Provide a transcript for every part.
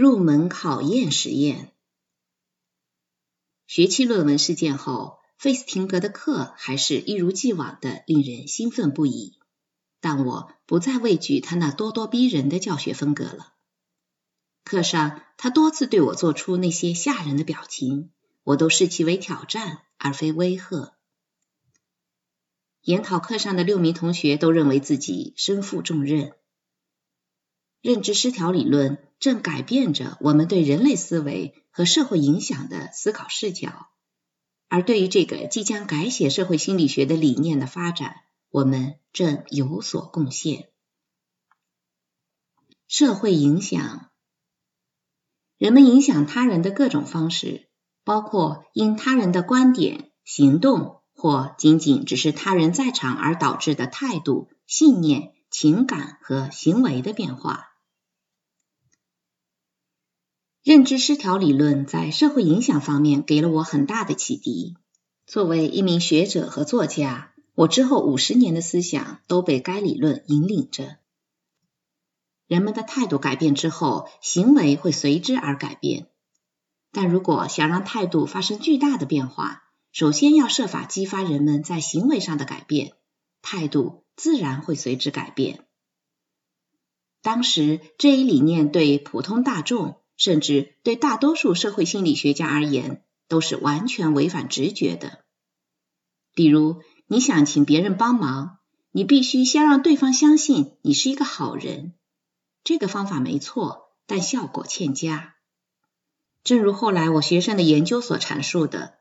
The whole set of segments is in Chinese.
入门考验实验。学期论文事件后，费斯廷格的课还是一如既往的令人兴奋不已，但我不再畏惧他那咄咄逼人的教学风格了。课上，他多次对我做出那些吓人的表情，我都视其为挑战而非威吓。研讨课上的六名同学都认为自己身负重任。认知失调理论正改变着我们对人类思维和社会影响的思考视角，而对于这个即将改写社会心理学的理念的发展，我们正有所贡献。社会影响，人们影响他人的各种方式，包括因他人的观点、行动。或仅仅只是他人在场而导致的态度、信念、情感和行为的变化。认知失调理论在社会影响方面给了我很大的启迪。作为一名学者和作家，我之后五十年的思想都被该理论引领着。人们的态度改变之后，行为会随之而改变。但如果想让态度发生巨大的变化，首先要设法激发人们在行为上的改变，态度自然会随之改变。当时这一理念对普通大众，甚至对大多数社会心理学家而言，都是完全违反直觉的。比如，你想请别人帮忙，你必须先让对方相信你是一个好人。这个方法没错，但效果欠佳。正如后来我学生的研究所阐述的。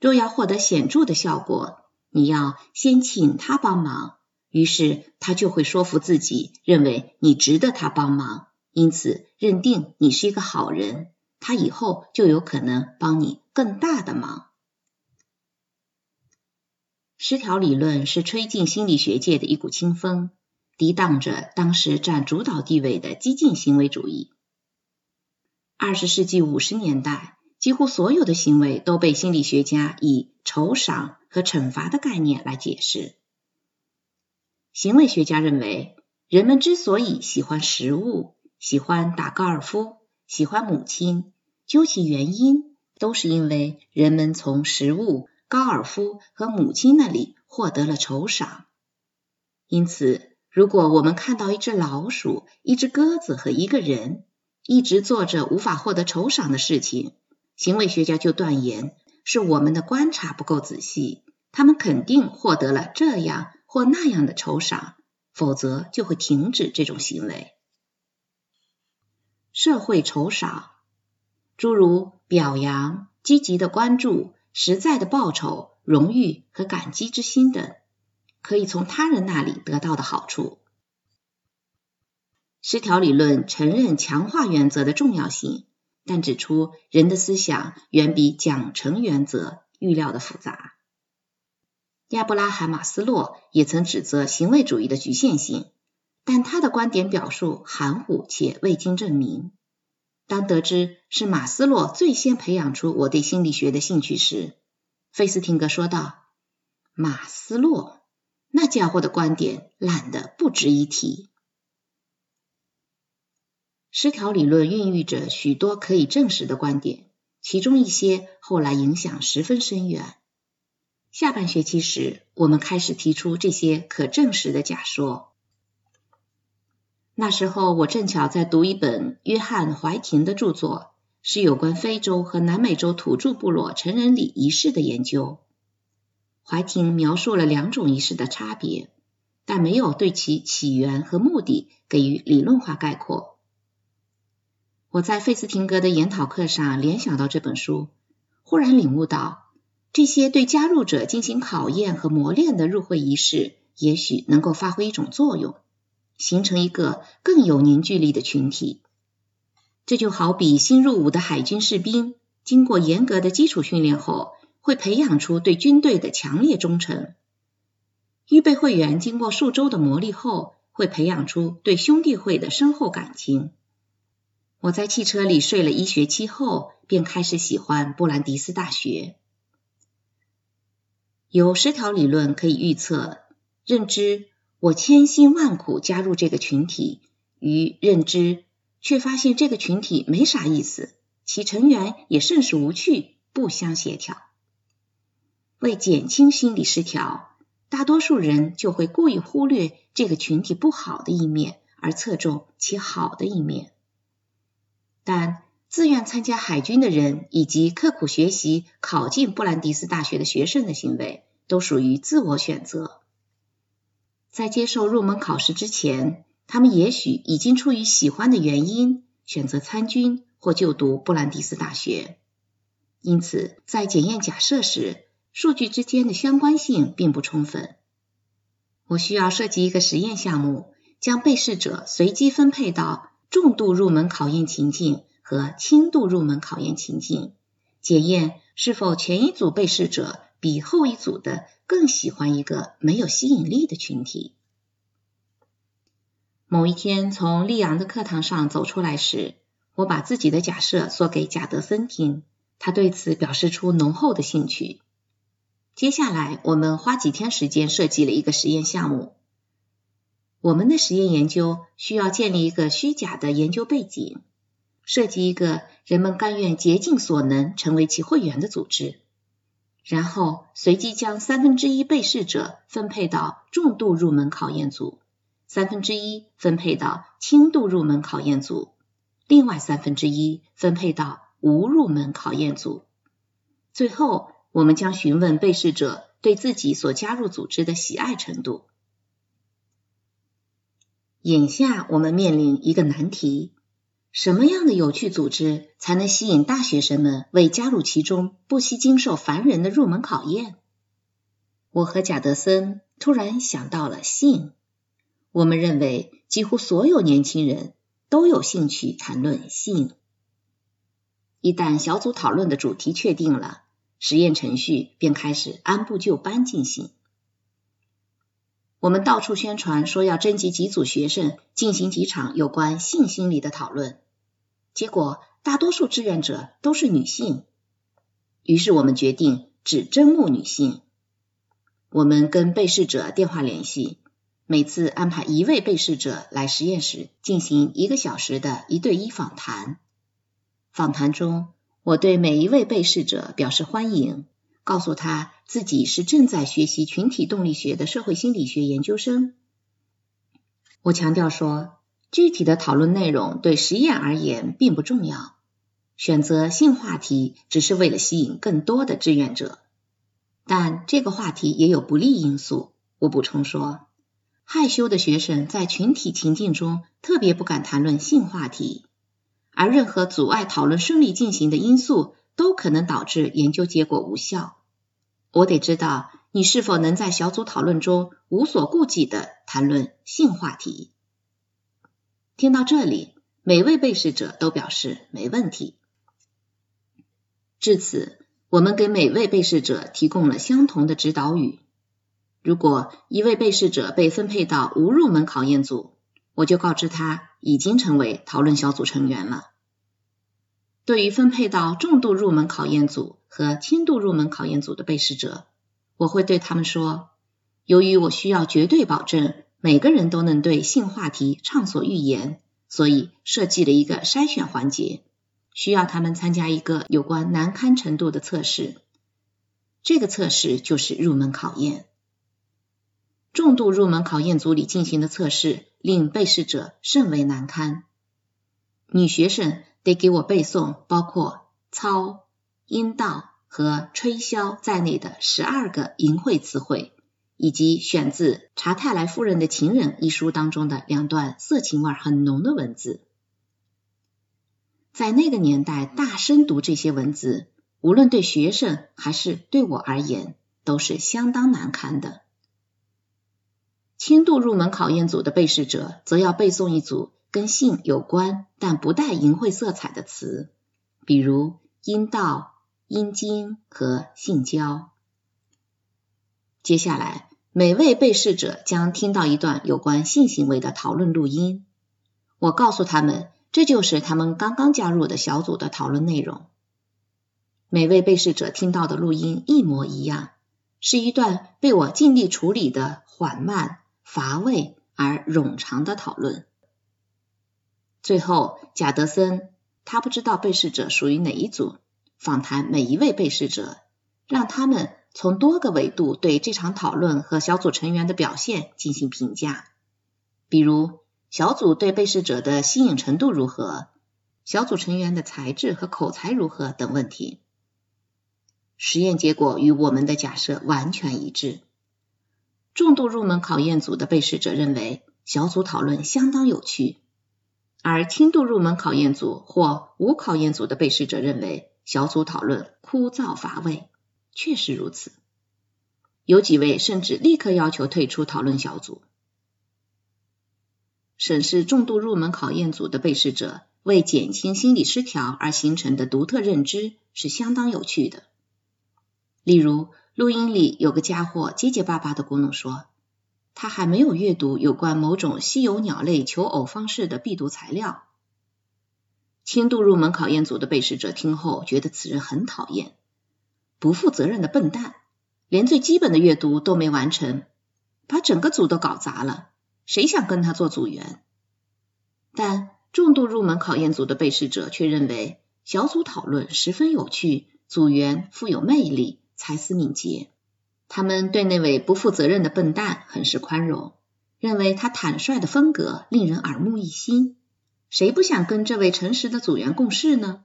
若要获得显著的效果，你要先请他帮忙，于是他就会说服自己，认为你值得他帮忙，因此认定你是一个好人，他以后就有可能帮你更大的忙。失调理论是吹进心理学界的一股清风，抵挡着当时占主导地位的激进行为主义。二十世纪五十年代。几乎所有的行为都被心理学家以酬赏和惩罚的概念来解释。行为学家认为，人们之所以喜欢食物、喜欢打高尔夫、喜欢母亲，究其原因，都是因为人们从食物、高尔夫和母亲那里获得了酬赏。因此，如果我们看到一只老鼠、一只鸽子和一个人一直做着无法获得酬赏的事情，行为学家就断言，是我们的观察不够仔细，他们肯定获得了这样或那样的酬赏，否则就会停止这种行为。社会酬赏，诸如表扬、积极的关注、实在的报酬、荣誉和感激之心等，可以从他人那里得到的好处。失调理论承认强化原则的重要性。但指出，人的思想远比奖惩原则预料的复杂。亚伯拉罕·马斯洛也曾指责行为主义的局限性，但他的观点表述含糊且未经证明。当得知是马斯洛最先培养出我对心理学的兴趣时，费斯汀格说道：“马斯洛那家伙的观点烂得不值一提。”失调理论孕育着许多可以证实的观点，其中一些后来影响十分深远。下半学期时，我们开始提出这些可证实的假说。那时候，我正巧在读一本约翰·怀廷的著作，是有关非洲和南美洲土著部落成人礼仪式的研究。怀廷描述了两种仪式的差别，但没有对其起源和目的给予理论化概括。我在费斯廷格的研讨课上联想到这本书，忽然领悟到，这些对加入者进行考验和磨练的入会仪式，也许能够发挥一种作用，形成一个更有凝聚力的群体。这就好比新入伍的海军士兵，经过严格的基础训练后，会培养出对军队的强烈忠诚；预备会员经过数周的磨砺后，会培养出对兄弟会的深厚感情。我在汽车里睡了一学期后，便开始喜欢布兰迪斯大学。有十条理论可以预测，认知我千辛万苦加入这个群体，与认知却发现这个群体没啥意思，其成员也甚是无趣，不相协调。为减轻心理失调，大多数人就会故意忽略这个群体不好的一面，而侧重其好的一面。但自愿参加海军的人以及刻苦学习考进布兰迪斯大学的学生的行为，都属于自我选择。在接受入门考试之前，他们也许已经出于喜欢的原因选择参军或就读布兰迪斯大学。因此，在检验假设时，数据之间的相关性并不充分。我需要设计一个实验项目，将被试者随机分配到重度入门考验情境。和轻度入门考验情境，检验是否前一组被试者比后一组的更喜欢一个没有吸引力的群体。某一天从利昂的课堂上走出来时，我把自己的假设说给贾德森听，他对此表示出浓厚的兴趣。接下来我们花几天时间设计了一个实验项目。我们的实验研究需要建立一个虚假的研究背景。设计一个人们甘愿竭尽所能成为其会员的组织，然后随机将三分之一被试者分配到重度入门考验组，三分之一分配到轻度入门考验组，另外三分之一分配到无入门考验组。最后，我们将询问被试者对自己所加入组织的喜爱程度。眼下，我们面临一个难题。什么样的有趣组织才能吸引大学生们为加入其中不惜经受烦人的入门考验？我和贾德森突然想到了性。我们认为几乎所有年轻人都有兴趣谈论性。一旦小组讨论的主题确定了，实验程序便开始按部就班进行。我们到处宣传说要征集几组学生进行几场有关性心理的讨论，结果大多数志愿者都是女性。于是我们决定只征募女性。我们跟被试者电话联系，每次安排一位被试者来实验室进行一个小时的一对一访谈。访谈中，我对每一位被试者表示欢迎。告诉他自己是正在学习群体动力学的社会心理学研究生。我强调说，具体的讨论内容对实验而言并不重要，选择性话题只是为了吸引更多的志愿者。但这个话题也有不利因素。我补充说，害羞的学生在群体情境中特别不敢谈论性话题，而任何阻碍讨论顺利进行的因素都可能导致研究结果无效。我得知道你是否能在小组讨论中无所顾忌的谈论性话题。听到这里，每位被试者都表示没问题。至此，我们给每位被试者提供了相同的指导语。如果一位被试者被分配到无入门考验组，我就告知他已经成为讨论小组成员了。对于分配到重度入门考验组和轻度入门考验组的被试者，我会对他们说：由于我需要绝对保证每个人都能对性话题畅所欲言，所以设计了一个筛选环节，需要他们参加一个有关难堪程度的测试。这个测试就是入门考验。重度入门考验组里进行的测试令被试者甚为难堪，女学生。得给我背诵包括“操”“阴道”和“吹箫”在内的十二个淫秽词汇，以及选自《查泰莱夫人的情人》一书当中的两段色情味很浓的文字。在那个年代，大声读这些文字，无论对学生还是对我而言，都是相当难堪的。轻度入门考验组的被试者则要背诵一组。跟性有关但不带淫秽色彩的词，比如阴道、阴茎和性交。接下来，每位被试者将听到一段有关性行为的讨论录音。我告诉他们，这就是他们刚刚加入的小组的讨论内容。每位被试者听到的录音一模一样，是一段被我尽力处理的缓慢、乏味而冗长的讨论。最后，贾德森他不知道被试者属于哪一组，访谈每一位被试者，让他们从多个维度对这场讨论和小组成员的表现进行评价，比如小组对被试者的吸引程度如何，小组成员的才智和口才如何等问题。实验结果与我们的假设完全一致。重度入门考验组的被试者认为小组讨论相当有趣，而轻度入门考验组或无考验组的被试者认为小组讨论枯燥乏味。确实如此，有几位甚至立刻要求退出讨论小组。审视重度入门考验组的被试者为减轻心理失调而形成的独特认知是相当有趣的。例如，录音里有个家伙结结巴巴的咕哝说，他还没有阅读有关某种稀有鸟类求偶方式的必读材料。轻度入门考验组的被试者听后觉得此人很讨厌，不负责任的笨蛋，连最基本的阅读都没完成，把整个组都搞砸了。谁想跟他做组员？但重度入门考验组的被试者却认为小组讨论十分有趣，组员富有魅力。才思敏捷，他们对那位不负责任的笨蛋很是宽容，认为他坦率的风格令人耳目一新。谁不想跟这位诚实的组员共事呢？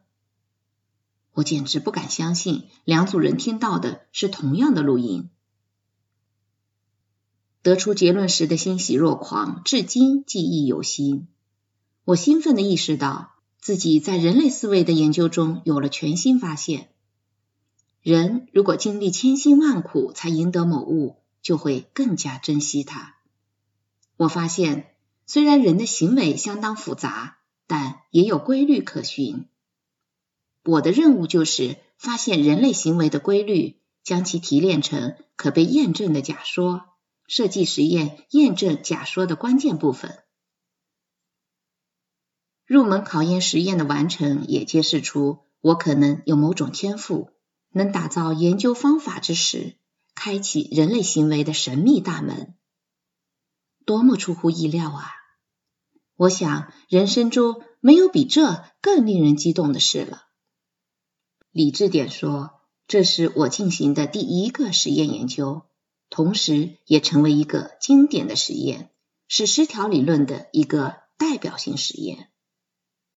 我简直不敢相信，两组人听到的是同样的录音。得出结论时的欣喜若狂，至今记忆犹新。我兴奋的意识到，自己在人类思维的研究中有了全新发现。人如果经历千辛万苦才赢得某物，就会更加珍惜它。我发现，虽然人的行为相当复杂，但也有规律可循。我的任务就是发现人类行为的规律，将其提炼成可被验证的假说，设计实验验证假说的关键部分。入门考验实验的完成也揭示出我可能有某种天赋。能打造研究方法之时，开启人类行为的神秘大门，多么出乎意料啊！我想人生中没有比这更令人激动的事了。理智点说，这是我进行的第一个实验研究，同时也成为一个经典的实验，是失调理论的一个代表性实验。